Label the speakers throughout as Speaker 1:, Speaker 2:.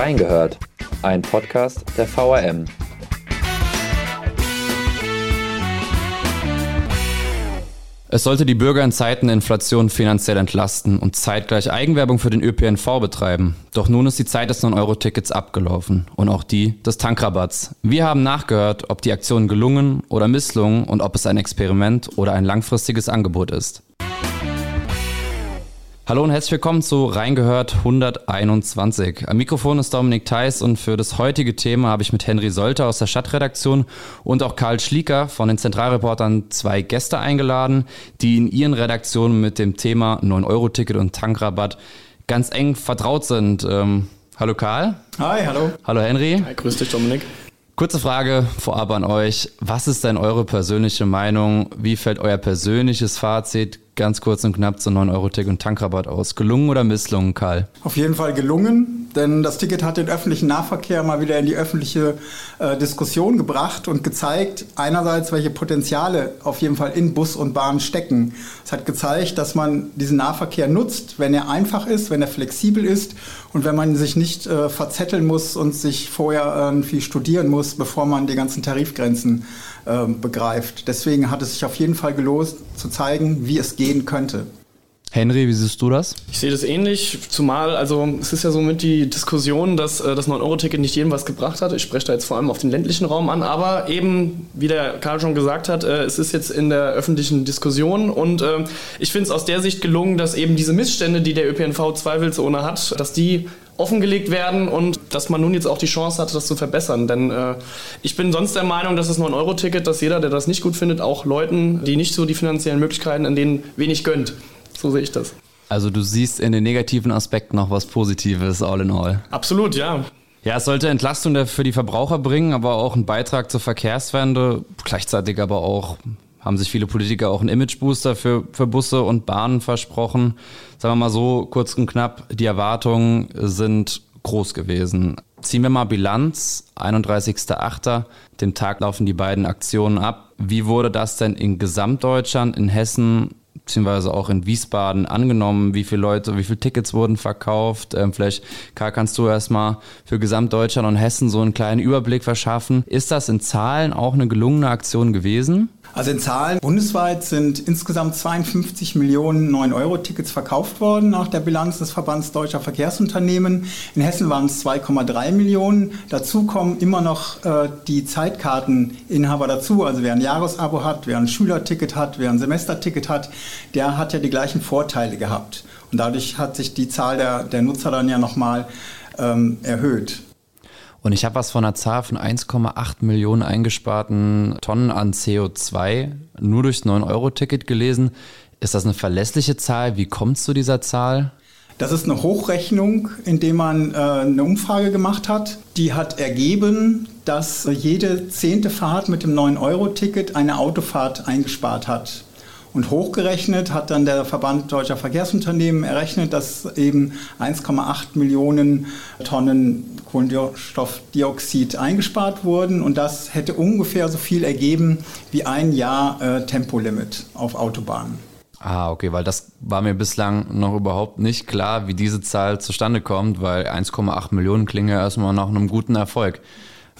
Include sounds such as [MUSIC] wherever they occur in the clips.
Speaker 1: Reingehört, ein Podcast der VRM.
Speaker 2: Es sollte die Bürger in Zeiten der Inflation finanziell entlasten und zeitgleich Eigenwerbung für den ÖPNV betreiben. Doch nun ist die Zeit des 9-Euro-Tickets abgelaufen und auch die des Tankrabatts. Wir haben nachgehört, ob die Aktion gelungen oder misslungen und ob es ein Experiment oder ein langfristiges Angebot ist. Hallo und herzlich willkommen zu Reingehört 121. Am Mikrofon ist Dominik Theis und für das heutige Thema habe ich mit Henry Solter aus der Stadtredaktion und auch Karl Schlieker von den Zentralreportern zwei Gäste eingeladen, die in ihren Redaktionen mit dem Thema 9-Euro-Ticket und Tankrabatt ganz eng vertraut sind. Ähm, hallo Karl.
Speaker 3: Hi, hallo.
Speaker 2: Hallo Henry.
Speaker 3: Hi, grüß dich Dominik.
Speaker 2: Kurze Frage vorab an euch. Was ist denn eure persönliche Meinung? Wie fällt euer persönliches Fazit ganz kurz und knapp zu 9-Euro-Ticket und Tankrabatt aus. Gelungen oder misslungen, Karl?
Speaker 3: Auf jeden Fall gelungen, denn das Ticket hat den öffentlichen Nahverkehr mal wieder in die öffentliche äh, Diskussion gebracht und gezeigt, einerseits, welche Potenziale auf jeden Fall in Bus und Bahn stecken. Es hat gezeigt, dass man diesen Nahverkehr nutzt, wenn er einfach ist, wenn er flexibel ist und wenn man sich nicht äh, verzetteln muss und sich vorher irgendwie studieren muss, bevor man die ganzen Tarifgrenzen begreift. Deswegen hat es sich auf jeden Fall gelost, zu zeigen, wie es gehen könnte.
Speaker 2: Henry, wie siehst du das?
Speaker 4: Ich sehe das ähnlich, zumal, also es ist ja so mit die Diskussion, dass äh, das 9-Euro-Ticket nicht jedem was gebracht hat. Ich spreche da jetzt vor allem auf den ländlichen Raum an, aber eben, wie der Karl schon gesagt hat, äh, es ist jetzt in der öffentlichen Diskussion und äh, ich finde es aus der Sicht gelungen, dass eben diese Missstände, die der ÖPNV zweifelsohne hat, dass die offengelegt werden und dass man nun jetzt auch die Chance hat, das zu verbessern. Denn äh, ich bin sonst der Meinung, dass das 9-Euro-Ticket, dass jeder, der das nicht gut findet, auch Leuten, die nicht so die finanziellen Möglichkeiten, an denen wenig gönnt. So sehe ich das.
Speaker 2: Also du siehst in den negativen Aspekten noch was Positives, all in all.
Speaker 4: Absolut, ja.
Speaker 2: Ja, es sollte Entlastung für die Verbraucher bringen, aber auch einen Beitrag zur Verkehrswende. Gleichzeitig aber auch haben sich viele Politiker auch einen Imagebooster für, für Busse und Bahnen versprochen. Sagen wir mal so, kurz und knapp, die Erwartungen sind groß gewesen. Ziehen wir mal Bilanz, 31.08., dem Tag laufen die beiden Aktionen ab. Wie wurde das denn in Gesamtdeutschland, in Hessen beziehungsweise auch in Wiesbaden angenommen? Wie viele Leute, wie viele Tickets wurden verkauft? Ähm, vielleicht, Karl, kannst du erstmal für Gesamtdeutschland und Hessen so einen kleinen Überblick verschaffen. Ist das in Zahlen auch eine gelungene Aktion gewesen?
Speaker 3: Also in Zahlen bundesweit sind insgesamt 52 Millionen 9-Euro-Tickets verkauft worden nach der Bilanz des Verbands Deutscher Verkehrsunternehmen. In Hessen waren es 2,3 Millionen. Dazu kommen immer noch äh, die Zeitkarteninhaber dazu. Also wer ein Jahresabo hat, wer ein Schülerticket hat, wer ein Semesterticket hat, der hat ja die gleichen Vorteile gehabt. Und dadurch hat sich die Zahl der, der Nutzer dann ja nochmal ähm, erhöht.
Speaker 2: Und ich habe was von einer Zahl von 1,8 Millionen eingesparten Tonnen an CO2 nur durchs 9-Euro-Ticket gelesen. Ist das eine verlässliche Zahl? Wie kommt es zu dieser Zahl?
Speaker 3: Das ist eine Hochrechnung, indem man äh, eine Umfrage gemacht hat. Die hat ergeben, dass jede zehnte Fahrt mit dem 9-Euro-Ticket eine Autofahrt eingespart hat. Und hochgerechnet hat dann der Verband Deutscher Verkehrsunternehmen errechnet, dass eben 1,8 Millionen Tonnen Kohlenstoffdioxid eingespart wurden. Und das hätte ungefähr so viel ergeben wie ein Jahr äh, Tempolimit auf Autobahnen.
Speaker 2: Ah, okay, weil das war mir bislang noch überhaupt nicht klar, wie diese Zahl zustande kommt, weil 1,8 Millionen klingen ja erstmal nach einem guten Erfolg.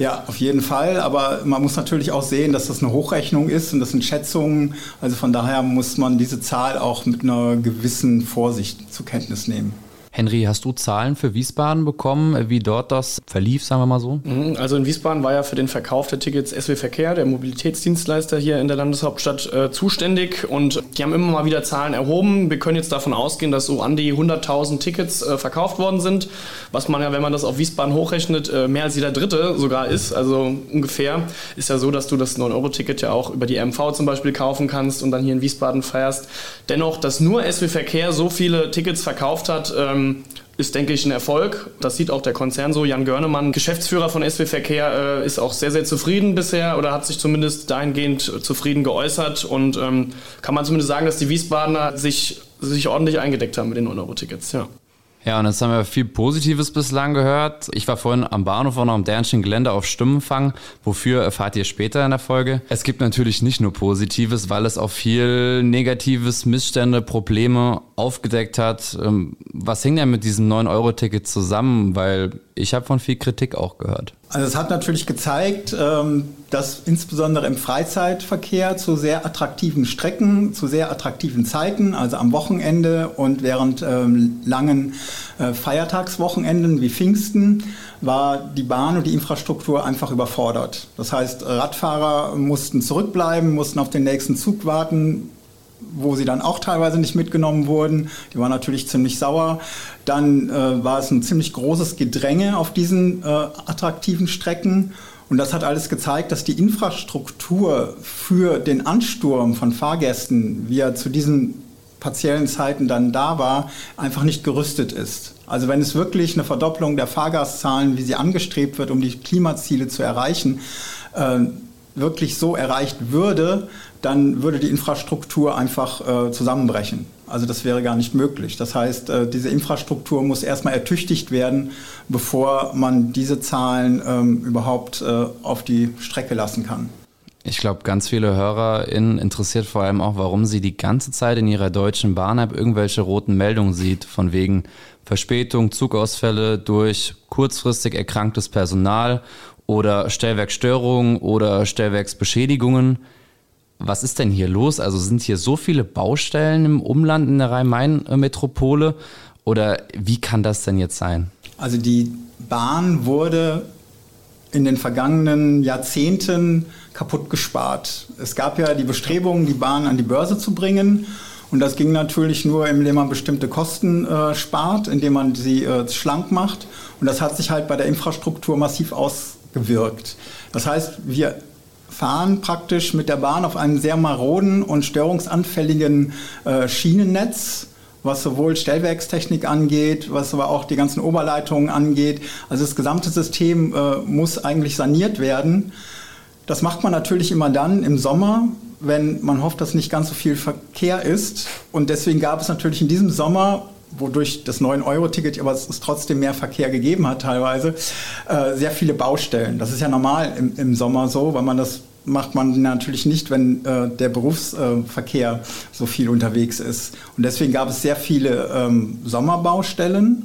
Speaker 3: Ja, auf jeden Fall. Aber man muss natürlich auch sehen, dass das eine Hochrechnung ist und das sind Schätzungen. Also von daher muss man diese Zahl auch mit einer gewissen Vorsicht zur Kenntnis nehmen.
Speaker 2: Henry, hast du Zahlen für Wiesbaden bekommen, wie dort das verlief, sagen wir mal so?
Speaker 4: Mhm, also in Wiesbaden war ja für den Verkauf der Tickets SW Verkehr, der Mobilitätsdienstleister hier in der Landeshauptstadt, äh, zuständig und die haben immer mal wieder Zahlen erhoben. Wir können jetzt davon ausgehen, dass so an die 100.000 Tickets äh, verkauft worden sind, was man ja, wenn man das auf Wiesbaden hochrechnet, äh, mehr als jeder Dritte sogar ist. Also ungefähr ist ja so, dass du das 9-Euro-Ticket ja auch über die MV zum Beispiel kaufen kannst und dann hier in Wiesbaden feierst. Dennoch, dass nur SW Verkehr so viele Tickets verkauft hat, ähm, ähm, ist, denke ich, ein Erfolg. Das sieht auch der Konzern so. Jan Görnemann, Geschäftsführer von SW Verkehr, äh, ist auch sehr, sehr zufrieden bisher oder hat sich zumindest dahingehend zufrieden geäußert. Und ähm, kann man zumindest sagen, dass die Wiesbadener sich, sich ordentlich eingedeckt haben mit den 9-Euro-Tickets. Ja.
Speaker 2: Ja, und jetzt haben wir viel Positives bislang gehört. Ich war vorhin am Bahnhof noch am Dernschen Gelände auf Stimmenfang. Wofür erfahrt ihr später in der Folge. Es gibt natürlich nicht nur Positives, weil es auch viel Negatives, Missstände, Probleme aufgedeckt hat. Ähm, was hängt denn mit diesem 9-Euro-Ticket zusammen? Weil ich habe von viel Kritik auch gehört.
Speaker 3: Also es hat natürlich gezeigt, ähm, dass insbesondere im Freizeitverkehr zu sehr attraktiven Strecken, zu sehr attraktiven Zeiten, also am Wochenende und während ähm, langen äh, Feiertagswochenenden wie Pfingsten, war die Bahn und die Infrastruktur einfach überfordert. Das heißt, Radfahrer mussten zurückbleiben, mussten auf den nächsten Zug warten, wo sie dann auch teilweise nicht mitgenommen wurden. Die waren natürlich ziemlich sauer. Dann äh, war es ein ziemlich großes Gedränge auf diesen äh, attraktiven Strecken. Und das hat alles gezeigt, dass die Infrastruktur für den Ansturm von Fahrgästen, wie er zu diesen partiellen Zeiten dann da war, einfach nicht gerüstet ist. Also wenn es wirklich eine Verdopplung der Fahrgastzahlen, wie sie angestrebt wird, um die Klimaziele zu erreichen, äh, wirklich so erreicht würde, dann würde die Infrastruktur einfach äh, zusammenbrechen. Also das wäre gar nicht möglich. Das heißt, äh, diese Infrastruktur muss erstmal ertüchtigt werden, bevor man diese Zahlen ähm, überhaupt äh, auf die Strecke lassen kann.
Speaker 2: Ich glaube, ganz viele HörerInnen interessiert vor allem auch, warum sie die ganze Zeit in ihrer deutschen Bahn-App irgendwelche roten Meldungen sieht, von wegen Verspätung, Zugausfälle durch kurzfristig erkranktes Personal oder Stellwerkstörungen oder Stellwerksbeschädigungen. Was ist denn hier los? Also sind hier so viele Baustellen im Umland in der Rhein-Main-Metropole oder wie kann das denn jetzt sein?
Speaker 3: Also die Bahn wurde in den vergangenen Jahrzehnten kaputt gespart. Es gab ja die Bestrebungen, die Bahn an die Börse zu bringen. Und das ging natürlich nur, indem man bestimmte Kosten äh, spart, indem man sie äh, schlank macht. Und das hat sich halt bei der Infrastruktur massiv ausgewirkt. Das heißt, wir fahren praktisch mit der Bahn auf einem sehr maroden und störungsanfälligen äh, Schienennetz was sowohl Stellwerkstechnik angeht, was aber auch die ganzen Oberleitungen angeht. Also das gesamte System äh, muss eigentlich saniert werden. Das macht man natürlich immer dann im Sommer, wenn man hofft, dass nicht ganz so viel Verkehr ist. Und deswegen gab es natürlich in diesem Sommer wodurch das 9-Euro-Ticket, aber es ist trotzdem mehr Verkehr gegeben hat teilweise, äh, sehr viele Baustellen. Das ist ja normal im, im Sommer so, weil man das macht man natürlich nicht, wenn äh, der Berufsverkehr äh, so viel unterwegs ist. Und deswegen gab es sehr viele ähm, Sommerbaustellen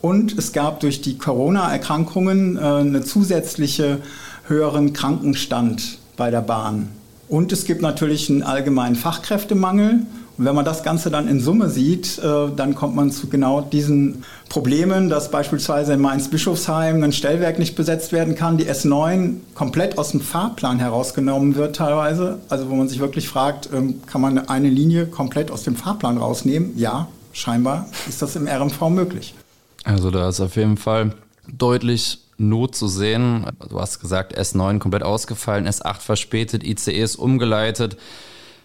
Speaker 3: und es gab durch die Corona-Erkrankungen äh, eine zusätzliche höheren Krankenstand bei der Bahn. Und es gibt natürlich einen allgemeinen Fachkräftemangel. Und wenn man das Ganze dann in Summe sieht, äh, dann kommt man zu genau diesen Problemen, dass beispielsweise in Mainz-Bischofsheim ein Stellwerk nicht besetzt werden kann, die S9 komplett aus dem Fahrplan herausgenommen wird teilweise. Also wo man sich wirklich fragt, ähm, kann man eine Linie komplett aus dem Fahrplan rausnehmen? Ja, scheinbar ist das im RMV möglich.
Speaker 2: Also da ist auf jeden Fall deutlich Not zu sehen. Du hast gesagt, S9 komplett ausgefallen, S8 verspätet, ICEs umgeleitet.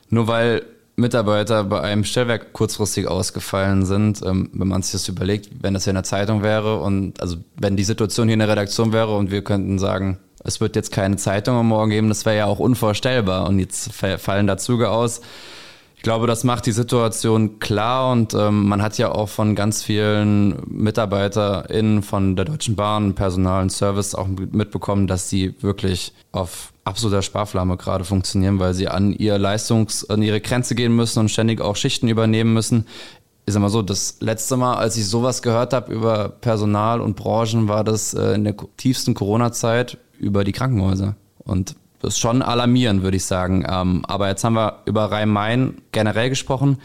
Speaker 2: Nur weil Mitarbeiter bei einem Stellwerk kurzfristig ausgefallen sind, ähm, wenn man sich das überlegt, wenn das ja in der Zeitung wäre und also wenn die Situation hier in der Redaktion wäre und wir könnten sagen, es wird jetzt keine Zeitung am Morgen geben, das wäre ja auch unvorstellbar und jetzt fallen da Züge aus. Ich glaube, das macht die Situation klar und ähm, man hat ja auch von ganz vielen MitarbeiterInnen von der Deutschen Bahn, Personal und Service auch mitbekommen, dass sie wirklich auf absoluter Sparflamme gerade funktionieren, weil sie an ihr Leistungs-, an ihre Grenze gehen müssen und ständig auch Schichten übernehmen müssen. Ich sag mal so, das letzte Mal, als ich sowas gehört habe über Personal und Branchen, war das äh, in der tiefsten Corona-Zeit über die Krankenhäuser. Und das ist schon alarmierend, würde ich sagen. Ähm, aber jetzt haben wir über Rhein-Main generell gesprochen.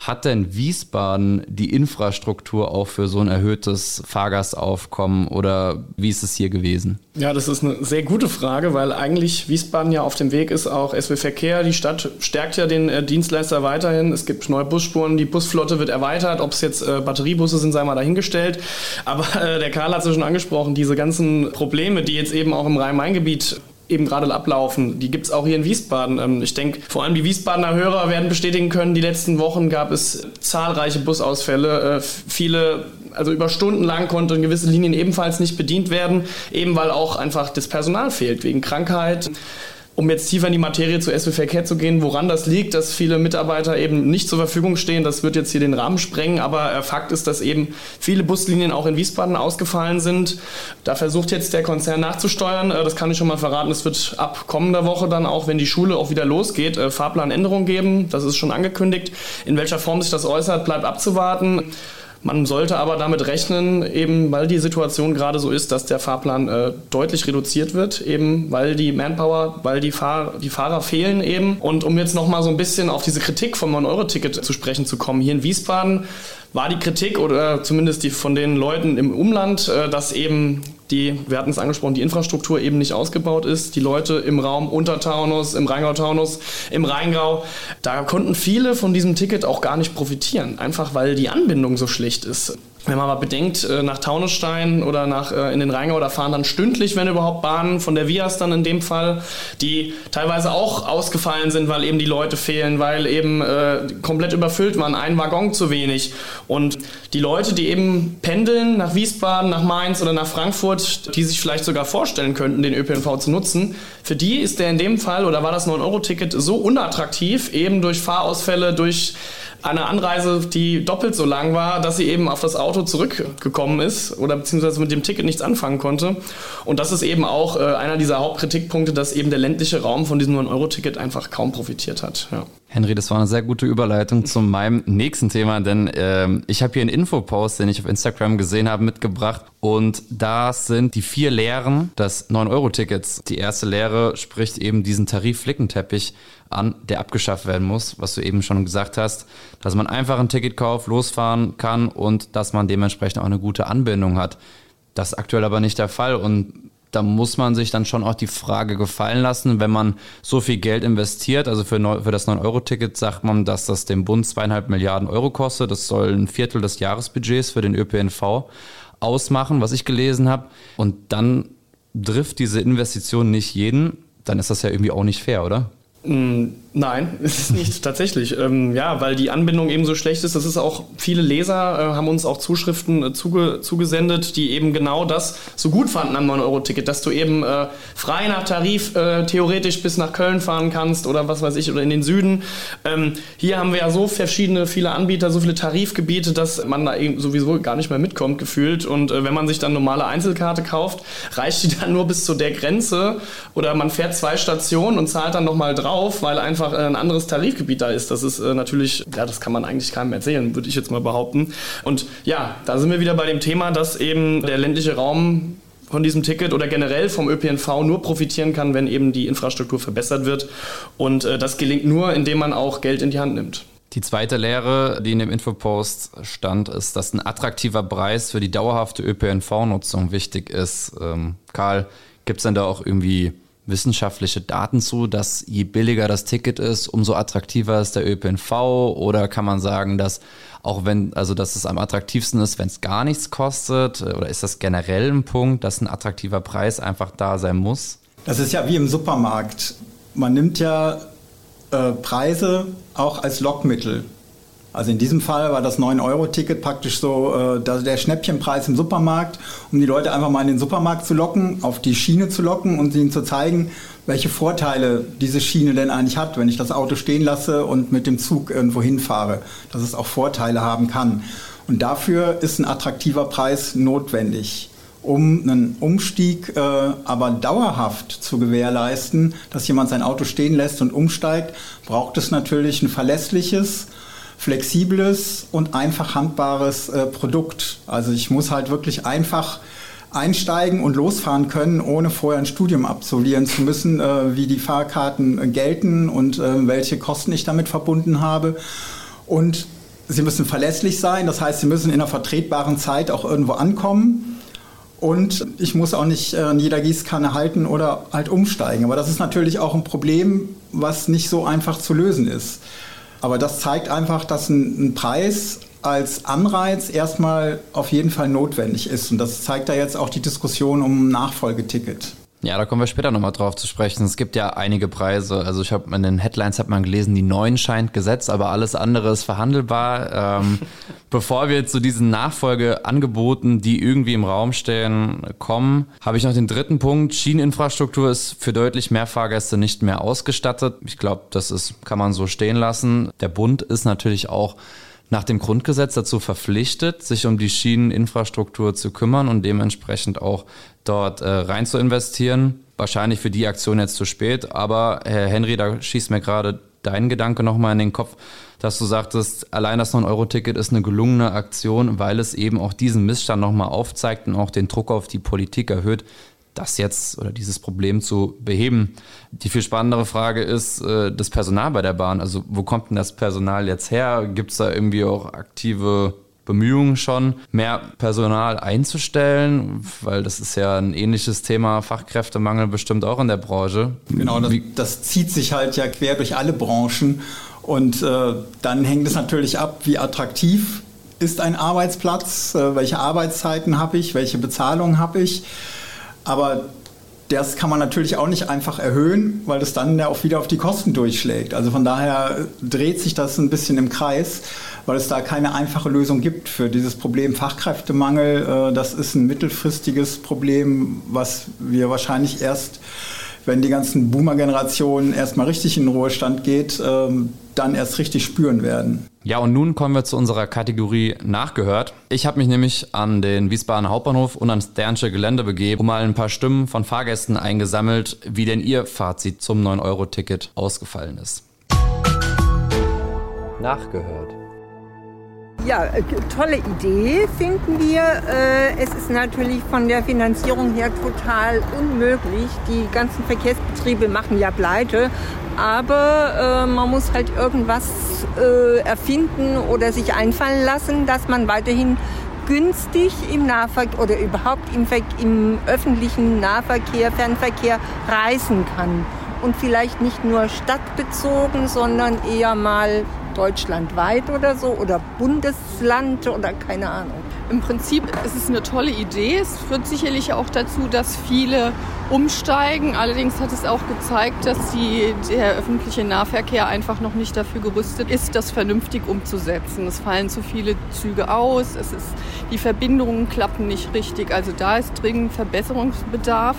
Speaker 2: Hat denn Wiesbaden die Infrastruktur auch für so ein erhöhtes Fahrgastaufkommen oder wie ist es hier gewesen?
Speaker 4: Ja, das ist eine sehr gute Frage, weil eigentlich Wiesbaden ja auf dem Weg ist, auch SW Verkehr. Die Stadt stärkt ja den äh, Dienstleister weiterhin. Es gibt neue Busspuren, die Busflotte wird erweitert. Ob es jetzt äh, Batteriebusse sind, sei mal dahingestellt. Aber äh, der Karl hat es ja schon angesprochen, diese ganzen Probleme, die jetzt eben auch im Rhein-Main-Gebiet eben gerade ablaufen. Die gibt es auch hier in Wiesbaden. Ähm, ich denke, vor allem die Wiesbadener Hörer werden bestätigen können, die letzten Wochen gab es zahlreiche Busausfälle. Äh, viele, also über Stunden lang konnten gewisse Linien ebenfalls nicht bedient werden, eben weil auch einfach das Personal fehlt, wegen Krankheit. Um jetzt tiefer in die Materie zu SW Verkehr zu gehen, woran das liegt, dass viele Mitarbeiter eben nicht zur Verfügung stehen, das wird jetzt hier den Rahmen sprengen, aber äh, Fakt ist, dass eben viele Buslinien auch in Wiesbaden ausgefallen sind. Da versucht jetzt der Konzern nachzusteuern. Äh, das kann ich schon mal verraten. Es wird ab kommender Woche dann auch, wenn die Schule auch wieder losgeht, äh, Fahrplanänderungen geben. Das ist schon angekündigt. In welcher Form sich das äußert, bleibt abzuwarten. Man sollte aber damit rechnen, eben weil die Situation gerade so ist, dass der Fahrplan äh, deutlich reduziert wird, eben weil die Manpower, weil die, Fahr die Fahrer fehlen eben. Und um jetzt nochmal so ein bisschen auf diese Kritik vom 9-Euro-Ticket zu sprechen zu kommen, hier in Wiesbaden war die Kritik oder zumindest die von den Leuten im Umland, äh, dass eben die, wir hatten es angesprochen, die Infrastruktur eben nicht ausgebaut ist. Die Leute im Raum Untertaunus, im Rheingau-Taunus, im Rheingau, da konnten viele von diesem Ticket auch gar nicht profitieren, einfach weil die Anbindung so schlecht ist. Wenn man mal bedenkt, äh, nach Taunusstein oder nach, äh, in den Rheingau, da fahren dann stündlich, wenn überhaupt, Bahnen von der Vias dann in dem Fall, die teilweise auch ausgefallen sind, weil eben die Leute fehlen, weil eben äh, komplett überfüllt waren, ein Waggon zu wenig. Und die Leute, die eben pendeln nach Wiesbaden, nach Mainz oder nach Frankfurt, die sich vielleicht sogar vorstellen könnten, den ÖPNV zu nutzen, für die ist der in dem Fall oder war das 9-Euro-Ticket so unattraktiv, eben durch Fahrausfälle, durch eine Anreise, die doppelt so lang war, dass sie eben auf das Auto zurückgekommen ist oder beziehungsweise mit dem Ticket nichts anfangen konnte. Und das ist eben auch äh, einer dieser Hauptkritikpunkte, dass eben der ländliche Raum von diesem 9-Euro-Ticket einfach kaum profitiert hat. Ja.
Speaker 2: Henry, das war eine sehr gute Überleitung zu meinem nächsten Thema, denn ähm, ich habe hier einen Infopost, den ich auf Instagram gesehen habe, mitgebracht. Und das sind die vier Lehren des 9-Euro-Tickets. Die erste Lehre spricht eben diesen Tarif-Flickenteppich an, der abgeschafft werden muss, was du eben schon gesagt hast, dass man einfach ein Ticket kauft, losfahren kann und dass man dementsprechend auch eine gute Anbindung hat. Das ist aktuell aber nicht der Fall und da muss man sich dann schon auch die Frage gefallen lassen, wenn man so viel Geld investiert. Also für, für das 9-Euro-Ticket sagt man, dass das dem Bund zweieinhalb Milliarden Euro kostet. Das soll ein Viertel des Jahresbudgets für den ÖPNV ausmachen, was ich gelesen habe. Und dann trifft diese Investition nicht jeden. Dann ist das ja irgendwie auch nicht fair, oder?
Speaker 4: 嗯 nein, [LAUGHS] ist nicht tatsächlich. Ähm, ja, weil die Anbindung eben so schlecht ist. Das ist auch, viele Leser äh, haben uns auch Zuschriften äh, zuge, zugesendet, die eben genau das so gut fanden am 9-Euro-Ticket, dass du eben äh, frei nach Tarif äh, theoretisch bis nach Köln fahren kannst oder was weiß ich, oder in den Süden. Ähm, hier haben wir ja so verschiedene, viele Anbieter, so viele Tarifgebiete, dass man da eben sowieso gar nicht mehr mitkommt, gefühlt. Und äh, wenn man sich dann normale Einzelkarte kauft, reicht die dann nur bis zu der Grenze oder man fährt zwei Stationen und zahlt dann nochmal drauf auf, weil einfach äh, ein anderes Tarifgebiet da ist. Das ist äh, natürlich, ja, das kann man eigentlich keinem erzählen, würde ich jetzt mal behaupten. Und ja, da sind wir wieder bei dem Thema, dass eben der ländliche Raum von diesem Ticket oder generell vom ÖPNV nur profitieren kann, wenn eben die Infrastruktur verbessert wird. Und äh, das gelingt nur, indem man auch Geld in die Hand nimmt.
Speaker 2: Die zweite Lehre, die in dem Infopost stand, ist, dass ein attraktiver Preis für die dauerhafte ÖPNV-Nutzung wichtig ist. Ähm, Karl, gibt es denn da auch irgendwie wissenschaftliche Daten zu, dass je billiger das Ticket ist, umso attraktiver ist der ÖPNV? Oder kann man sagen, dass auch wenn, also dass es am attraktivsten ist, wenn es gar nichts kostet? Oder ist das generell ein Punkt, dass ein attraktiver Preis einfach da sein muss?
Speaker 3: Das ist ja wie im Supermarkt. Man nimmt ja äh, Preise auch als Lockmittel. Also in diesem Fall war das 9-Euro-Ticket praktisch so äh, der Schnäppchenpreis im Supermarkt, um die Leute einfach mal in den Supermarkt zu locken, auf die Schiene zu locken und ihnen zu zeigen, welche Vorteile diese Schiene denn eigentlich hat, wenn ich das Auto stehen lasse und mit dem Zug irgendwo hinfahre, dass es auch Vorteile haben kann. Und dafür ist ein attraktiver Preis notwendig. Um einen Umstieg äh, aber dauerhaft zu gewährleisten, dass jemand sein Auto stehen lässt und umsteigt, braucht es natürlich ein verlässliches, flexibles und einfach handbares äh, Produkt. Also ich muss halt wirklich einfach einsteigen und losfahren können, ohne vorher ein Studium absolvieren zu müssen, äh, wie die Fahrkarten äh, gelten und äh, welche Kosten ich damit verbunden habe. Und sie müssen verlässlich sein, das heißt, sie müssen in einer vertretbaren Zeit auch irgendwo ankommen. Und ich muss auch nicht äh, an jeder Gießkanne halten oder halt umsteigen. Aber das ist natürlich auch ein Problem, was nicht so einfach zu lösen ist. Aber das zeigt einfach, dass ein, ein Preis als Anreiz erstmal auf jeden Fall notwendig ist. Und das zeigt da jetzt auch die Diskussion um ein Nachfolgeticket.
Speaker 2: Ja, da kommen wir später nochmal drauf zu sprechen. Es gibt ja einige Preise. Also ich habe in den Headlines hat man gelesen, die neuen scheint Gesetz, aber alles andere ist verhandelbar. Ähm, [LAUGHS] bevor wir zu diesen Nachfolgeangeboten, die irgendwie im Raum stehen, kommen, habe ich noch den dritten Punkt. Schieneninfrastruktur ist für deutlich mehr Fahrgäste nicht mehr ausgestattet. Ich glaube, das ist, kann man so stehen lassen. Der Bund ist natürlich auch nach dem Grundgesetz dazu verpflichtet, sich um die Schieneninfrastruktur zu kümmern und dementsprechend auch dort äh, rein zu investieren. Wahrscheinlich für die Aktion jetzt zu spät, aber Herr Henry, da schießt mir gerade dein Gedanke nochmal in den Kopf, dass du sagtest, allein das 9-Euro-Ticket ist eine gelungene Aktion, weil es eben auch diesen Missstand nochmal aufzeigt und auch den Druck auf die Politik erhöht, das jetzt oder dieses Problem zu beheben. Die viel spannendere Frage ist äh, das Personal bei der Bahn. Also wo kommt denn das Personal jetzt her? Gibt es da irgendwie auch aktive Bemühungen schon, mehr Personal einzustellen, weil das ist ja ein ähnliches Thema, Fachkräftemangel bestimmt auch in der Branche.
Speaker 3: Genau, das, das zieht sich halt ja quer durch alle Branchen und äh, dann hängt es natürlich ab, wie attraktiv ist ein Arbeitsplatz, äh, welche Arbeitszeiten habe ich, welche Bezahlung habe ich. Aber das kann man natürlich auch nicht einfach erhöhen, weil das dann ja auch wieder auf die Kosten durchschlägt. Also von daher dreht sich das ein bisschen im Kreis, weil es da keine einfache Lösung gibt für dieses Problem Fachkräftemangel. Äh, das ist ein mittelfristiges Problem, was wir wahrscheinlich erst, wenn die ganzen Boomer-Generationen erstmal richtig in den Ruhestand geht, ähm, dann erst richtig spüren werden.
Speaker 2: Ja, und nun kommen wir zu unserer Kategorie Nachgehört. Ich habe mich nämlich an den Wiesbadener Hauptbahnhof und ans Dernsche Gelände begeben, um mal ein paar Stimmen von Fahrgästen eingesammelt, wie denn ihr Fazit zum 9-Euro-Ticket ausgefallen ist.
Speaker 1: Nachgehört.
Speaker 5: Ja, äh, tolle Idee finden wir. Äh, es ist natürlich von der Finanzierung her total unmöglich. Die ganzen Verkehrsbetriebe machen ja pleite, aber äh, man muss halt irgendwas erfinden oder sich einfallen lassen, dass man weiterhin günstig im Nahverkehr oder überhaupt im, im öffentlichen Nahverkehr, Fernverkehr reisen kann. Und vielleicht nicht nur stadtbezogen, sondern eher mal deutschlandweit oder so oder Bundesland oder keine Ahnung.
Speaker 6: Im Prinzip ist es eine tolle Idee. Es führt sicherlich auch dazu, dass viele umsteigen. Allerdings hat es auch gezeigt, dass die, der öffentliche Nahverkehr einfach noch nicht dafür gerüstet ist, das vernünftig umzusetzen. Es fallen zu viele Züge aus, es ist, die Verbindungen klappen nicht richtig. Also da ist dringend Verbesserungsbedarf.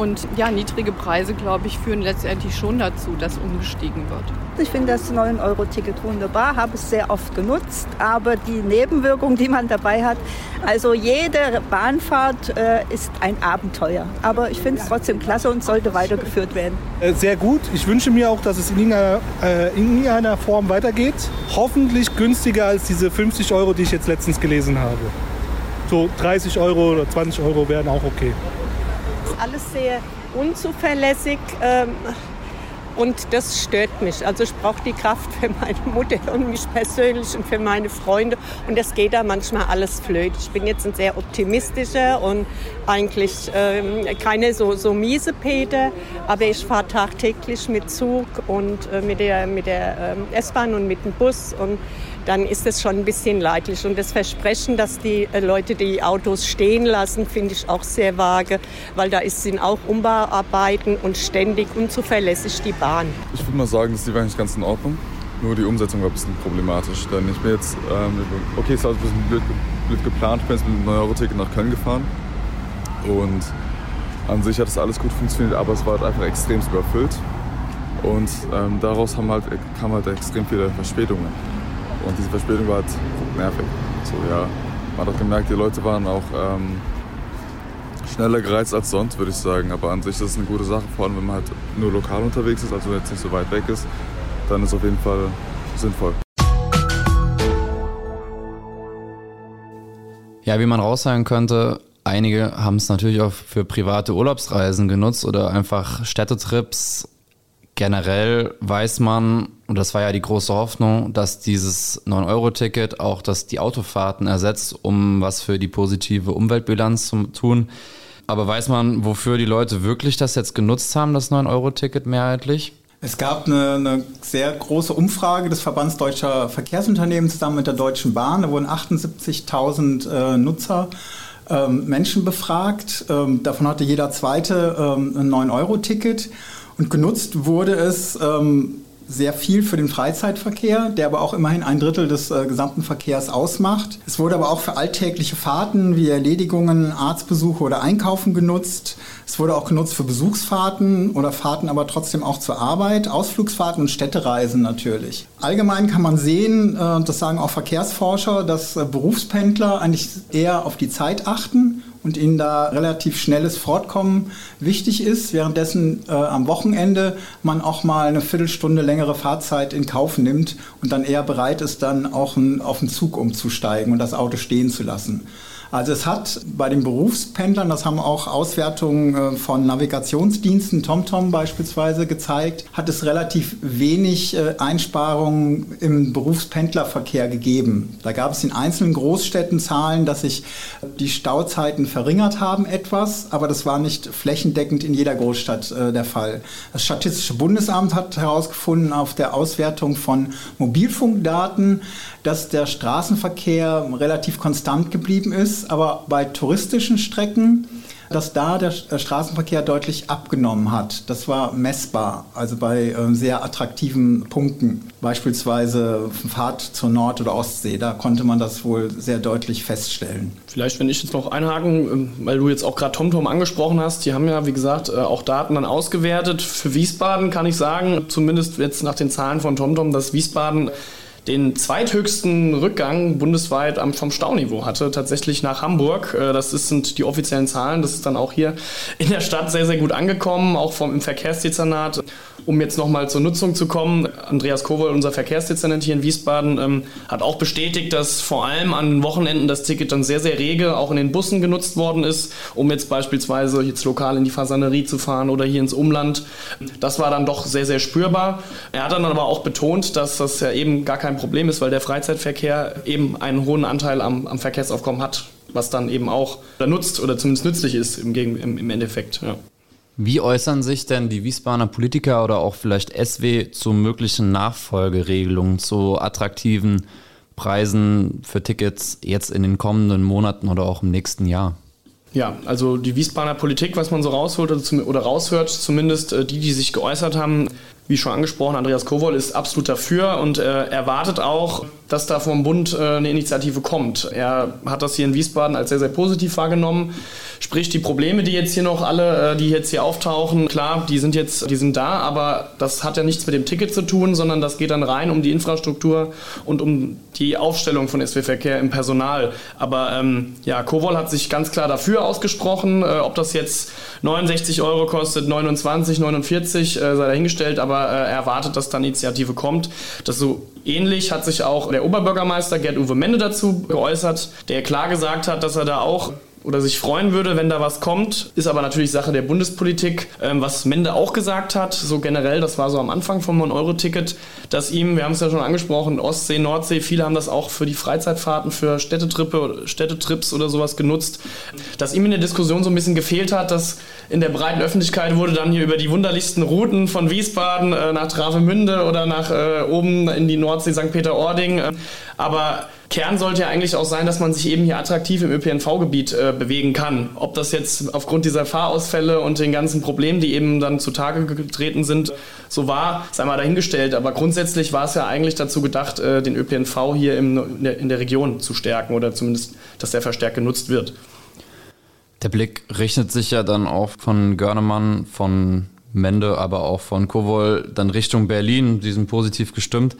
Speaker 6: Und ja, niedrige Preise, glaube ich, führen letztendlich schon dazu, dass umgestiegen wird.
Speaker 5: Ich finde das 9-Euro-Ticket wunderbar, habe es sehr oft genutzt, aber die Nebenwirkung, die man dabei hat, also jede Bahnfahrt äh, ist ein Abenteuer. Aber ich finde es trotzdem klasse und sollte weitergeführt werden.
Speaker 7: Äh, sehr gut. Ich wünsche mir auch, dass es in irgendeiner, äh, in irgendeiner Form weitergeht. Hoffentlich günstiger als diese 50 Euro, die ich jetzt letztens gelesen habe. So 30 Euro oder 20 Euro wären auch okay
Speaker 8: alles sehr unzuverlässig. Ähm, und das stört mich. Also ich brauche die Kraft für meine Mutter und mich persönlich und für meine Freunde. Und das geht da manchmal alles flöt. Ich bin jetzt ein sehr optimistischer und eigentlich ähm, keine so, so miese Peter. Aber ich fahre tagtäglich mit Zug und äh, mit der, mit der ähm, S-Bahn und mit dem Bus. Und dann ist es schon ein bisschen leidlich. Und das Versprechen, dass die äh, Leute die Autos stehen lassen, finde ich auch sehr vage, weil da sind auch Umbauarbeiten und ständig unzuverlässig die Bahn.
Speaker 9: Ich würde mal sagen, das ist eigentlich ganz in Ordnung. Nur die Umsetzung war ein bisschen problematisch. Denn ich bin jetzt, ähm, okay, es war ein bisschen blöd, blöd geplant. Ich bin jetzt mit einem 9-Euro-Ticket nach Köln gefahren. Und an sich hat das alles gut funktioniert, aber es war halt einfach extrem überfüllt. Und ähm, daraus haben halt, kamen halt extrem viele Verspätungen. Und diese Verspätung war halt nervig. So, ja. Man hat auch gemerkt, die Leute waren auch ähm, schneller gereizt als sonst, würde ich sagen. Aber an sich ist es eine gute Sache, vor allem wenn man halt nur lokal unterwegs ist, also jetzt nicht so weit weg ist, dann ist es auf jeden Fall sinnvoll.
Speaker 2: Ja, wie man raussagen könnte, einige haben es natürlich auch für private Urlaubsreisen genutzt oder einfach Städtetrips generell weiß man, und das war ja die große Hoffnung, dass dieses 9-Euro-Ticket auch dass die Autofahrten ersetzt, um was für die positive Umweltbilanz zu tun. Aber weiß man, wofür die Leute wirklich das jetzt genutzt haben, das 9-Euro-Ticket mehrheitlich?
Speaker 3: Es gab eine, eine, sehr große Umfrage des Verbands Deutscher Verkehrsunternehmen zusammen mit der Deutschen Bahn. Da wurden 78.000 äh, Nutzer ähm, Menschen befragt. Ähm, davon hatte jeder zweite ähm, ein 9-Euro-Ticket. Und genutzt wurde es ähm, sehr viel für den Freizeitverkehr, der aber auch immerhin ein Drittel des äh, gesamten Verkehrs ausmacht. Es wurde aber auch für alltägliche Fahrten wie Erledigungen, Arztbesuche oder Einkaufen genutzt. Es wurde auch genutzt für Besuchsfahrten oder Fahrten aber trotzdem auch zur Arbeit, Ausflugsfahrten und Städtereisen natürlich. Allgemein kann man sehen, äh, das sagen auch Verkehrsforscher, dass äh, Berufspendler eigentlich eher auf die Zeit achten und ihnen da relativ schnelles Fortkommen wichtig ist, währenddessen äh, am Wochenende man auch mal eine Viertelstunde längere Fahrzeit in Kauf nimmt und dann eher bereit ist, dann auch ein, auf den Zug umzusteigen und das Auto stehen zu lassen. Also es hat bei den Berufspendlern, das haben auch Auswertungen äh, von Navigationsdiensten, TomTom beispielsweise gezeigt, hat es relativ wenig äh, Einsparungen im Berufspendlerverkehr gegeben. Da gab es in einzelnen Großstädten Zahlen, dass sich die Stauzeiten verringert haben etwas, aber das war nicht flächendeckend in jeder Großstadt äh, der Fall. Das Statistische Bundesamt hat herausgefunden auf der Auswertung von Mobilfunkdaten, dass der Straßenverkehr relativ konstant geblieben ist, aber bei touristischen Strecken, dass da der Straßenverkehr deutlich abgenommen hat. Das war messbar, also bei äh, sehr attraktiven Punkten, beispielsweise Fahrt zur Nord- oder Ostsee, da konnte man das wohl sehr deutlich feststellen.
Speaker 4: Vielleicht, wenn ich jetzt noch einhaken, ähm, weil du jetzt auch gerade TomTom angesprochen hast, die haben ja, wie gesagt, äh, auch Daten dann ausgewertet. Für Wiesbaden kann ich sagen, zumindest jetzt nach den Zahlen von TomTom, dass Wiesbaden den zweithöchsten Rückgang bundesweit vom Stauniveau hatte, tatsächlich nach Hamburg. Äh, das sind die offiziellen Zahlen. Das ist dann auch hier in der Stadt sehr, sehr gut angekommen, auch vom, im Verkehrsdezernat. Um jetzt nochmal zur Nutzung zu kommen, Andreas Kowal, unser Verkehrsdezernent hier in Wiesbaden, ähm, hat auch bestätigt, dass vor allem an Wochenenden das Ticket dann sehr, sehr rege auch in den Bussen genutzt worden ist, um jetzt beispielsweise jetzt lokal in die Fasanerie zu fahren oder hier ins Umland. Das war dann doch sehr, sehr spürbar. Er hat dann aber auch betont, dass das ja eben gar kein Problem ist, weil der Freizeitverkehr eben einen hohen Anteil am, am Verkehrsaufkommen hat, was dann eben auch nutzt oder zumindest nützlich ist im, im, im Endeffekt. Ja.
Speaker 2: Wie äußern sich denn die Wiesbadener Politiker oder auch vielleicht SW zu möglichen Nachfolgeregelungen, zu attraktiven Preisen für Tickets jetzt in den kommenden Monaten oder auch im nächsten Jahr?
Speaker 4: Ja, also die Wiesbadener Politik, was man so rausholt oder, raushört, zumindest äh, die, die sich geäußert haben, wie schon angesprochen, Andreas Kowol ist absolut dafür und äh, erwartet auch, dass da vom Bund äh, eine Initiative kommt. Er hat das hier in Wiesbaden als sehr, sehr positiv wahrgenommen. Sprich, die Probleme, die jetzt hier noch alle, äh, die jetzt hier auftauchen, klar, die sind jetzt, die sind da, aber das hat ja nichts mit dem Ticket zu tun, sondern das geht dann rein um die Infrastruktur und um die Aufstellung von SW-Verkehr im Personal. Aber ähm, ja, Kowol hat sich ganz klar dafür ausgesprochen, äh, ob das jetzt 69 Euro kostet, 29, 49, äh, sei dahingestellt, aber äh, er erwartet, dass da eine Initiative kommt. Das so ähnlich hat sich auch der Oberbürgermeister Gerd-Uwe Mende dazu geäußert, der klar gesagt hat, dass er da auch oder sich freuen würde, wenn da was kommt. Ist aber natürlich Sache der Bundespolitik. Ähm, was Mende auch gesagt hat, so generell, das war so am Anfang vom 9-Euro-Ticket, dass ihm, wir haben es ja schon angesprochen, Ostsee, Nordsee, viele haben das auch für die Freizeitfahrten, für Städtetrippe, Städtetrips oder sowas genutzt, dass ihm in der Diskussion so ein bisschen gefehlt hat, dass in der breiten Öffentlichkeit wurde dann hier über die wunderlichsten Routen von Wiesbaden äh, nach Travemünde oder nach äh, oben in die Nordsee St. Peter-Ording. Äh, aber Kern sollte ja eigentlich auch sein, dass man sich eben hier attraktiv im ÖPNV-Gebiet äh, bewegen kann. Ob das jetzt aufgrund dieser Fahrausfälle und den ganzen Problemen, die eben dann zutage getreten sind, so war, sei mal dahingestellt. Aber grundsätzlich war es ja eigentlich dazu gedacht, äh, den ÖPNV hier im, in, der, in der Region zu stärken oder zumindest, dass der verstärkt genutzt wird.
Speaker 2: Der Blick richtet sich ja dann auch von Görnemann, von Mende, aber auch von Kowol dann Richtung Berlin. Die sind positiv gestimmt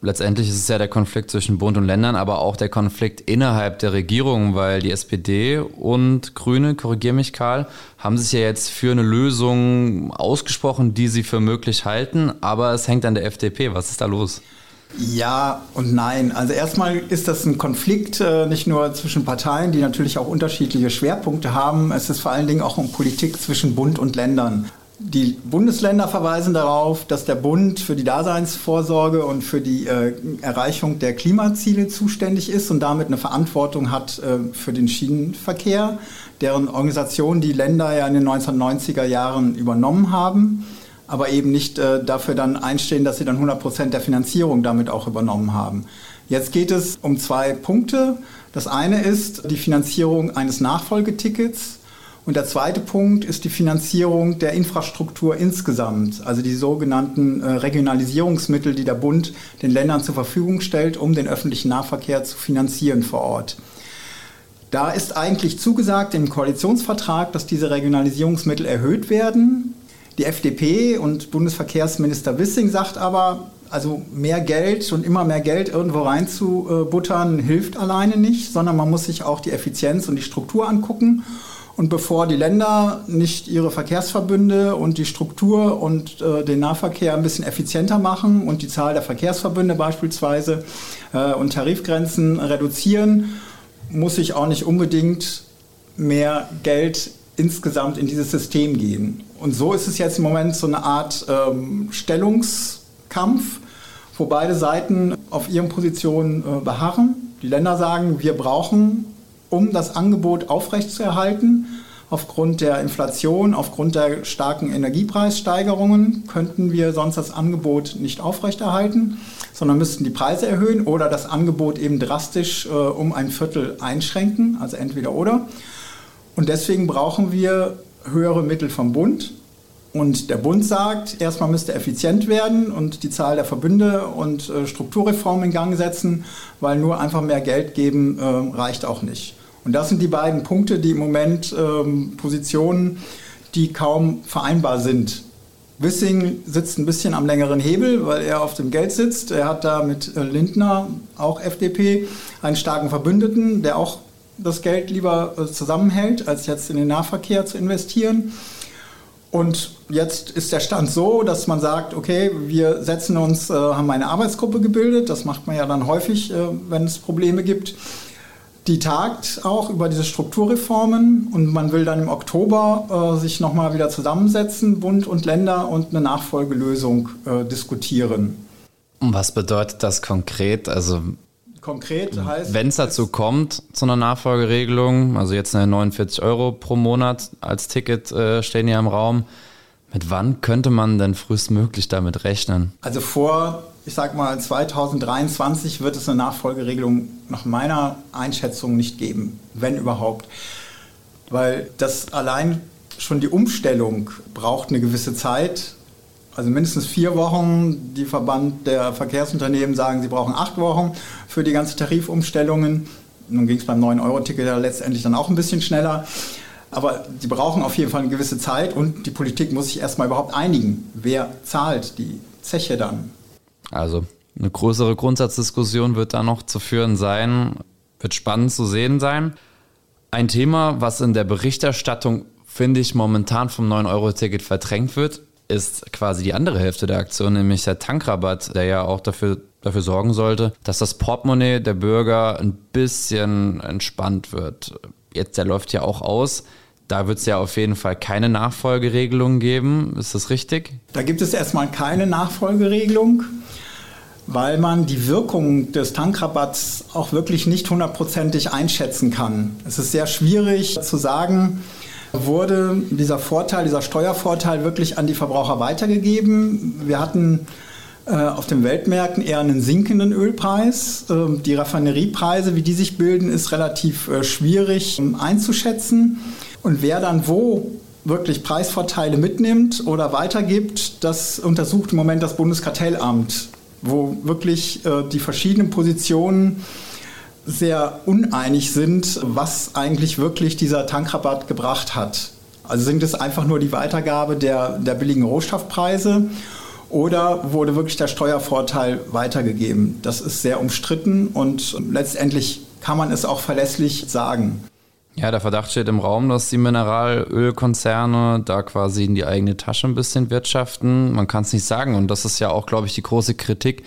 Speaker 2: letztendlich ist es ja der Konflikt zwischen Bund und Ländern, aber auch der Konflikt innerhalb der Regierung, weil die SPD und Grüne, korrigier mich Karl, haben sich ja jetzt für eine Lösung ausgesprochen, die sie für möglich halten, aber es hängt an der FDP. Was ist da los?
Speaker 3: Ja und nein. Also erstmal ist das ein Konflikt äh, nicht nur zwischen Parteien, die natürlich auch unterschiedliche Schwerpunkte haben. Es ist vor allen Dingen auch um Politik zwischen Bund und Ländern. Die Bundesländer verweisen darauf, dass der Bund für die Daseinsvorsorge und für die äh, Erreichung der Klimaziele zuständig ist und damit eine Verantwortung hat äh, für den Schienenverkehr, deren Organisation die Länder ja in den 1990er Jahren übernommen haben, aber eben nicht äh, dafür dann einstehen, dass sie dann 100 Prozent der Finanzierung damit auch übernommen haben. Jetzt geht es um zwei Punkte. Das eine ist die Finanzierung eines Nachfolgetickets. Und der zweite Punkt ist die Finanzierung der Infrastruktur insgesamt, also die sogenannten äh, Regionalisierungsmittel, die der Bund den Ländern zur Verfügung stellt, um den öffentlichen Nahverkehr zu finanzieren vor Ort. Da ist eigentlich zugesagt im Koalitionsvertrag, dass diese Regionalisierungsmittel erhöht werden. Die FDP und Bundesverkehrsminister Wissing sagt aber, also mehr Geld und immer mehr Geld irgendwo reinzubuttern hilft alleine nicht, sondern man muss sich auch die Effizienz und die Struktur angucken. Und bevor die Länder nicht ihre Verkehrsverbünde und die Struktur und äh, den Nahverkehr ein bisschen effizienter machen und die Zahl der Verkehrsverbünde beispielsweise äh, und Tarifgrenzen reduzieren, muss ich auch nicht unbedingt mehr Geld insgesamt in dieses System gehen. Und so ist es jetzt im Moment so eine Art ähm, Stellungskampf, wo beide Seiten auf ihren Positionen äh, beharren. Die Länder sagen, wir brauchen um das Angebot aufrechtzuerhalten. Aufgrund der Inflation, aufgrund der starken Energiepreissteigerungen könnten wir sonst das Angebot nicht aufrechterhalten, sondern müssten die Preise erhöhen oder das Angebot eben drastisch äh, um ein Viertel einschränken, also entweder oder. Und deswegen brauchen wir höhere Mittel vom Bund. Und der Bund sagt, erstmal müsste effizient werden und die Zahl der Verbünde und äh, Strukturreformen in Gang setzen, weil nur einfach mehr Geld geben äh, reicht auch nicht. Und das sind die beiden Punkte, die im Moment ähm, Positionen, die kaum vereinbar sind. Wissing sitzt ein bisschen am längeren Hebel, weil er auf dem Geld sitzt. Er hat da mit äh, Lindner, auch FDP, einen starken Verbündeten, der auch das Geld lieber äh, zusammenhält, als jetzt in den Nahverkehr zu investieren. Und jetzt ist der Stand so, dass man sagt, okay, wir setzen uns, äh, haben eine Arbeitsgruppe gebildet. Das macht man ja dann häufig, wenn es Probleme gibt die tagt auch über diese Strukturreformen und man will dann im Oktober äh, sich nochmal wieder zusammensetzen, Bund und Länder, und eine Nachfolgelösung äh, diskutieren.
Speaker 2: Und was bedeutet das konkret? Also
Speaker 3: konkret heißt.
Speaker 2: Wenn es dazu kommt, zu einer Nachfolgeregelung, also jetzt 49 Euro pro Monat als Ticket äh, stehen ja im Raum, mit wann könnte man denn frühestmöglich damit rechnen?
Speaker 3: Also vor ich sage mal, 2023 wird es eine Nachfolgeregelung nach meiner Einschätzung nicht geben, wenn überhaupt. Weil das allein schon die Umstellung braucht eine gewisse Zeit. Also mindestens vier Wochen. Die Verband der Verkehrsunternehmen sagen, sie brauchen acht Wochen für die ganzen Tarifumstellungen. Nun ging es beim 9-Euro-Ticket ja letztendlich dann auch ein bisschen schneller. Aber die brauchen auf jeden Fall eine gewisse Zeit und die Politik muss sich erstmal überhaupt einigen. Wer zahlt die Zeche dann?
Speaker 2: Also eine größere Grundsatzdiskussion wird da noch zu führen sein, wird spannend zu sehen sein. Ein Thema, was in der Berichterstattung, finde ich, momentan vom 9-Euro-Ticket verdrängt wird, ist quasi die andere Hälfte der Aktion, nämlich der Tankrabatt, der ja auch dafür, dafür sorgen sollte, dass das Portemonnaie der Bürger ein bisschen entspannt wird. Jetzt, der läuft ja auch aus. Da wird es ja auf jeden Fall keine Nachfolgeregelung geben. Ist das richtig?
Speaker 3: Da gibt es erstmal keine Nachfolgeregelung, weil man die Wirkung des Tankrabatts auch wirklich nicht hundertprozentig einschätzen kann. Es ist sehr schwierig zu sagen, wurde dieser Vorteil, dieser Steuervorteil wirklich an die Verbraucher weitergegeben. Wir hatten äh, auf den Weltmärkten eher einen sinkenden Ölpreis. Ähm, die Raffineriepreise, wie die sich bilden, ist relativ äh, schwierig ähm, einzuschätzen. Und wer dann wo wirklich Preisvorteile mitnimmt oder weitergibt, das untersucht im Moment das Bundeskartellamt, wo wirklich äh, die verschiedenen Positionen sehr uneinig sind, was eigentlich wirklich dieser Tankrabatt gebracht hat. Also sind es einfach nur die Weitergabe der, der billigen Rohstoffpreise oder wurde wirklich der Steuervorteil weitergegeben? Das ist sehr umstritten und letztendlich kann man es auch verlässlich sagen.
Speaker 2: Ja, der Verdacht steht im Raum, dass die Mineralölkonzerne da quasi in die eigene Tasche ein bisschen wirtschaften. Man kann es nicht sagen. Und das ist ja auch, glaube ich, die große Kritik,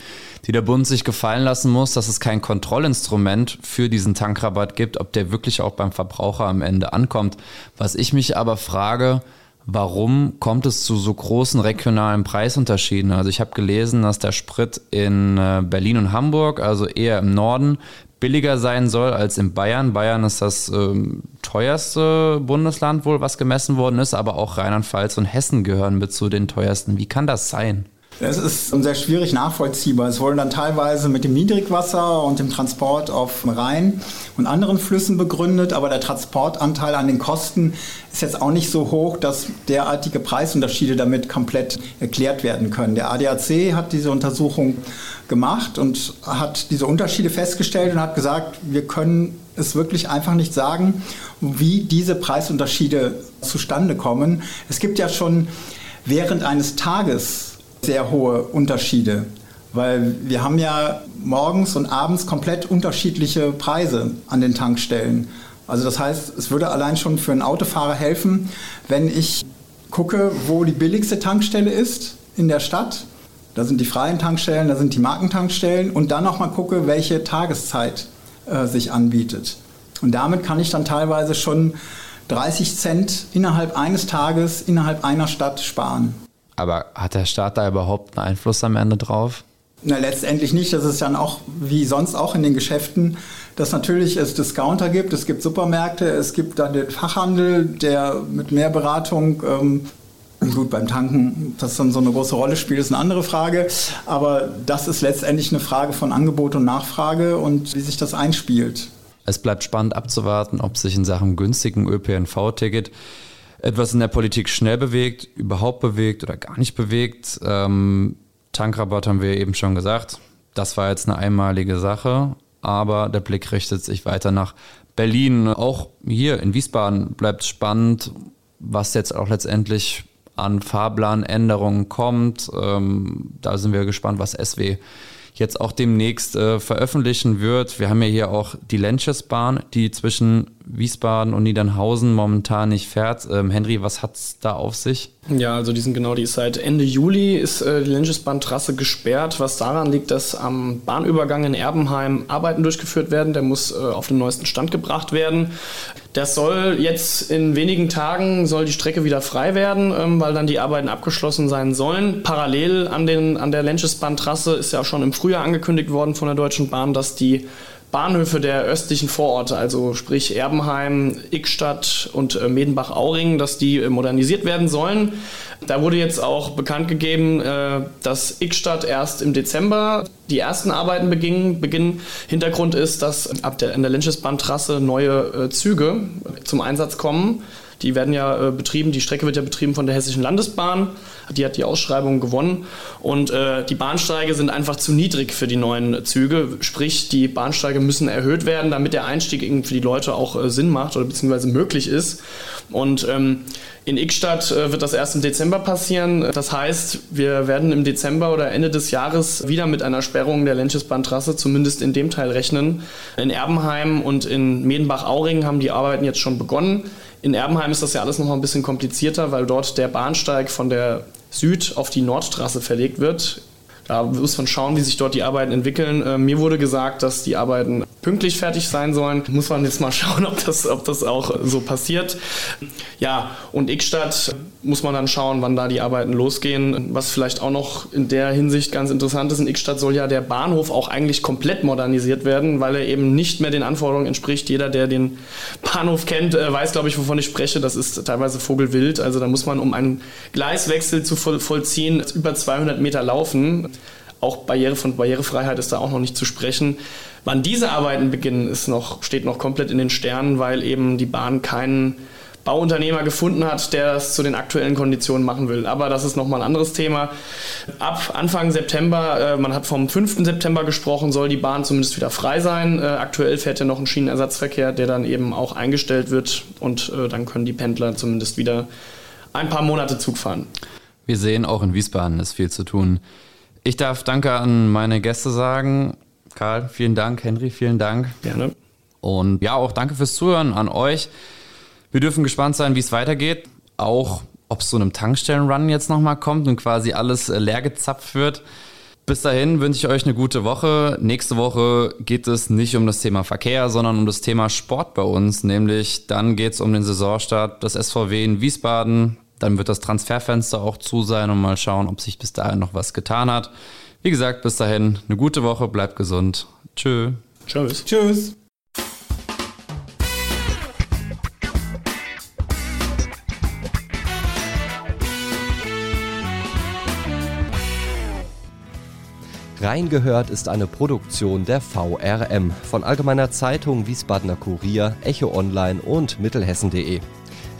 Speaker 2: die der Bund sich gefallen lassen muss, dass es kein Kontrollinstrument für diesen Tankrabatt gibt, ob der wirklich auch beim Verbraucher am Ende ankommt. Was ich mich aber frage, Warum kommt es zu so großen regionalen Preisunterschieden? Also ich habe gelesen, dass der Sprit in äh, Berlin und Hamburg, also eher im Norden, billiger sein soll als in Bayern. Bayern ist das ähm, teuerste Bundesland wohl, was gemessen worden ist, aber auch Rheinland-Pfalz und Hessen gehören mit zu den teuersten. Wie kann das sein?
Speaker 3: Das ist sehr schwierig nachvollziehbar. Es wurde dann teilweise mit dem Niedrigwasser und dem Transport auf Rhein und anderen Flüssen begründet, aber der Transportanteil an den Kosten ist jetzt auch nicht so hoch, dass derartige Preisunterschiede damit komplett erklärt werden können. Der ADAC hat diese Untersuchung gemacht und hat diese Unterschiede festgestellt und hat gesagt, wir können es wirklich einfach nicht sagen, wie diese Preisunterschiede zustande kommen. Es gibt ja schon während eines Tages sehr hohe Unterschiede, weil wir haben ja morgens und abends komplett unterschiedliche Preise an den Tankstellen. Also das heißt, es würde allein schon für einen Autofahrer helfen, wenn ich gucke, wo die billigste Tankstelle ist in der Stadt. Da sind die freien Tankstellen, da sind die Markentankstellen und dann nochmal gucke, welche Tageszeit äh, sich anbietet. Und damit kann ich dann teilweise schon 30 Cent innerhalb eines Tages innerhalb einer Stadt sparen.
Speaker 2: Aber hat der Staat da überhaupt einen Einfluss am Ende drauf?
Speaker 3: Na, letztendlich nicht. Das ist dann auch wie sonst auch in den Geschäften, dass natürlich es Discounter gibt, es gibt Supermärkte, es gibt dann den Fachhandel, der mit mehr Beratung ähm, Gut, beim Tanken, das dann so eine große Rolle spielt, ist eine andere Frage. Aber das ist letztendlich eine Frage von Angebot und Nachfrage und wie sich das einspielt.
Speaker 2: Es bleibt spannend abzuwarten, ob sich in Sachen günstigen ÖPNV-Ticket etwas in der Politik schnell bewegt, überhaupt bewegt oder gar nicht bewegt. Ähm, Tankrabatt haben wir eben schon gesagt. Das war jetzt eine einmalige Sache, aber der Blick richtet sich weiter nach Berlin. Auch hier in Wiesbaden bleibt spannend, was jetzt auch letztendlich an Fahrplanänderungen kommt. Ähm, da sind wir gespannt, was SW jetzt auch demnächst äh, veröffentlichen wird. Wir haben ja hier auch die Lenchesbahn, die zwischen Wiesbaden und Niedernhausen momentan nicht fährt. Ähm, Henry, was hat es da auf sich?
Speaker 4: Ja, also die sind genau, die seit Ende Juli ist äh, die Lenchesbahntrasse gesperrt, was daran liegt, dass am Bahnübergang in Erbenheim Arbeiten durchgeführt werden. Der muss äh, auf den neuesten Stand gebracht werden. Das soll jetzt in wenigen Tagen soll die Strecke wieder frei werden, ähm, weil dann die Arbeiten abgeschlossen sein sollen. Parallel an, den, an der Lenchesbahntrasse ist ja schon im Frühjahr angekündigt worden von der Deutschen Bahn, dass die Bahnhöfe der östlichen Vororte, also sprich Erbenheim, Ickstadt und äh, Medenbach-Auringen, dass die äh, modernisiert werden sollen. Da wurde jetzt auch bekannt gegeben, äh, dass Ickstadt erst im Dezember die ersten Arbeiten beginnen. Beginn. Hintergrund ist, dass ab der, in der Lynchesbahntrasse neue Züge zum Einsatz kommen. Die werden ja äh, betrieben, die Strecke wird ja betrieben von der Hessischen Landesbahn. Die hat die Ausschreibung gewonnen. Und äh, die Bahnsteige sind einfach zu niedrig für die neuen Züge. Sprich, die Bahnsteige müssen erhöht werden, damit der Einstieg für die Leute auch äh, Sinn macht oder beziehungsweise möglich ist. Und ähm, in Ickstadt äh, wird das erst im Dezember passieren. Das heißt, wir werden im Dezember oder Ende des Jahres wieder mit einer Sperrung der Lenchesbahntrasse, zumindest in dem Teil, rechnen. In Erbenheim und in Medenbach-Auringen haben die Arbeiten jetzt schon begonnen. In Erbenheim ist das ja alles noch mal ein bisschen komplizierter, weil dort der Bahnsteig von der Süd- auf die Nordstraße verlegt wird. Da muss man schauen, wie sich dort die Arbeiten entwickeln. Äh, mir wurde gesagt, dass die Arbeiten pünktlich fertig sein sollen. Muss man jetzt mal [LAUGHS] schauen, ob das, ob das auch so passiert. Ja, und Ickstadt muss man dann schauen, wann da die Arbeiten losgehen. Was vielleicht auch noch in der Hinsicht ganz interessant ist, in Ickstadt soll ja der Bahnhof auch eigentlich komplett modernisiert werden, weil er eben nicht mehr den Anforderungen entspricht. Jeder, der den Bahnhof kennt, äh, weiß, glaube ich, wovon ich spreche. Das ist teilweise vogelwild. Also da muss man, um einen Gleiswechsel zu vollziehen, über 200 Meter laufen. Auch Barriere von Barrierefreiheit ist da auch noch nicht zu sprechen. Wann diese Arbeiten beginnen, ist noch, steht noch komplett in den Sternen, weil eben die Bahn keinen Bauunternehmer gefunden hat, der das zu den aktuellen Konditionen machen will. Aber das ist nochmal ein anderes Thema. Ab Anfang September, äh, man hat vom 5. September gesprochen, soll die Bahn zumindest wieder frei sein. Äh, aktuell fährt ja noch ein Schienenersatzverkehr, der dann eben auch eingestellt wird und äh, dann können die Pendler zumindest wieder ein paar Monate Zug fahren.
Speaker 2: Wir sehen, auch in Wiesbaden ist viel zu tun. Ich darf Danke an meine Gäste sagen. Karl, vielen Dank. Henry, vielen Dank.
Speaker 4: Gerne.
Speaker 2: Und ja, auch danke fürs Zuhören an euch. Wir dürfen gespannt sein, wie es weitergeht. Auch, ob es zu einem Tankstellen-Run jetzt nochmal kommt und quasi alles äh, leer gezapft wird. Bis dahin wünsche ich euch eine gute Woche. Nächste Woche geht es nicht um das Thema Verkehr, sondern um das Thema Sport bei uns. Nämlich dann geht es um den Saisonstart des SVW in Wiesbaden. Dann wird das Transferfenster auch zu sein und mal schauen, ob sich bis dahin noch was getan hat. Wie gesagt, bis dahin eine gute Woche, bleibt gesund. Tschö.
Speaker 4: Tschüss.
Speaker 3: Tschüss.
Speaker 10: Reingehört ist eine Produktion der VRM von Allgemeiner Zeitung, Wiesbadener Kurier, Echo Online und Mittelhessen.de.